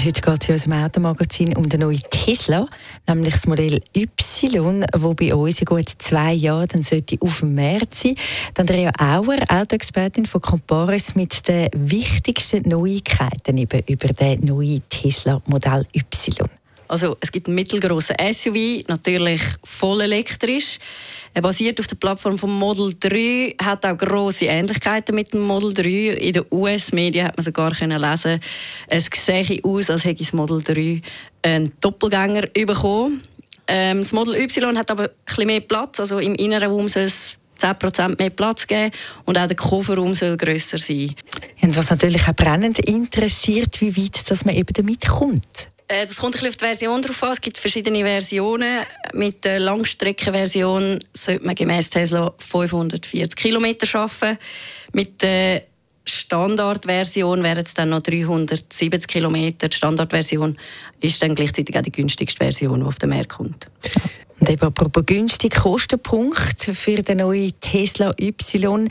und heute geht es in unserem Automagazin um den neuen Tesla, nämlich das Modell Y, das bei uns in gut zwei Jahren dann sollte auf dem März sein. Dann Andrea Auer, Autoexpertin von Comparis, mit den wichtigsten Neuigkeiten über den neuen Tesla Modell Y. Also es gibt einen mittelgroßen SUV, natürlich voll elektrisch. Er basiert auf der Plattform vom Model 3, hat auch große Ähnlichkeiten mit dem Model 3. In den US-Medien hat man sogar können lesen, es sehe aus, als hätte das Model 3 einen Doppelgänger bekommen. Ähm, das Model Y hat aber ein bisschen mehr Platz, also im inneren Raum soll es 10% mehr Platz geben und auch der Kofferraum soll grösser sein. Und was natürlich auch brennend interessiert, wie weit dass man eben damit kommt. Äh, das kommt ein auf die Version drauf an. Es gibt verschiedene Versionen. Mit der Langstreckenversion sollte man gemäß Tesla 540 km schaffen. Mit der Standardversion wären es dann noch 370 km. Die Standardversion ist dann gleichzeitig auch die günstigste Version, die auf den Markt kommt. Und eben apropos günstig, Kostenpunkt für den neuen Tesla Y.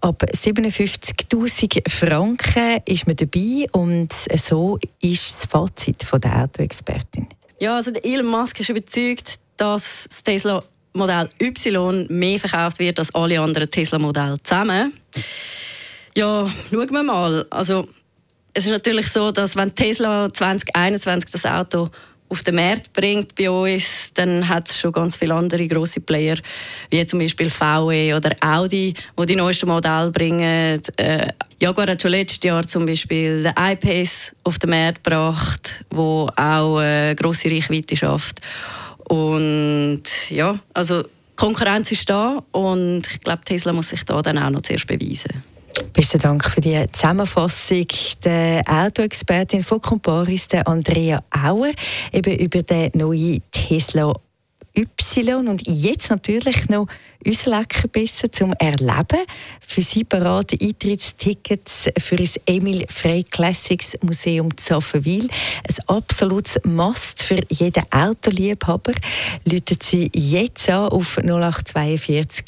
Ab 57.000 Franken ist man dabei und so ist das Fazit von der Autoexpertin. Ja, also Elon Musk ist überzeugt, dass das Tesla Modell Y mehr verkauft wird als alle anderen Tesla-Modelle zusammen. Ja, schauen wir mal. Also, es ist natürlich so, dass wenn Tesla 2021 das Auto auf den Markt bringt bei uns, dann hat es schon ganz viele andere große Player, wie zum Beispiel VW oder Audi, die die neuesten Modelle bringen. Äh, Jaguar hat schon letztes Jahr zum Beispiel den I-Pace auf den Markt gebracht, wo auch eine grosse Reichweite schafft. Und ja, also Konkurrenz ist da und ich glaube, Tesla muss sich da dann auch noch zuerst beweisen. Besten Dank für die Zusammenfassung. Der Autoexpertin von Comparis, der Andrea Auer, eben über den neuen Tesla Y und jetzt natürlich noch unser Leckerbissen zum Erleben. Für Sie berate Eintrittstickets für das Emil Frey Classics Museum Zafenwil. Ein absolutes Must für jeden Autoliebhaber. Läuten Sie jetzt an auf 0842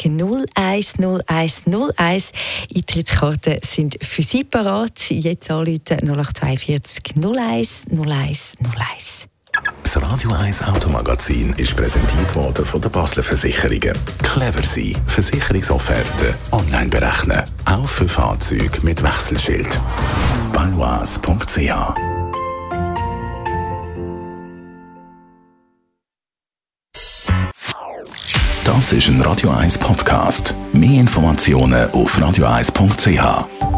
01 01 01. Eintrittskarten sind für Sie bereit. Jetzt anrufen 0842 01 01 01. Das Radio 1 Automagazin ist präsentiert worden von der Basler Versicherungen. Clever sein. Versicherungsofferte online berechnen. Auch für Fahrzeuge mit Wechselschild. Banois.ch Das ist ein Radio 1 Podcast. Mehr Informationen auf radio1.ch.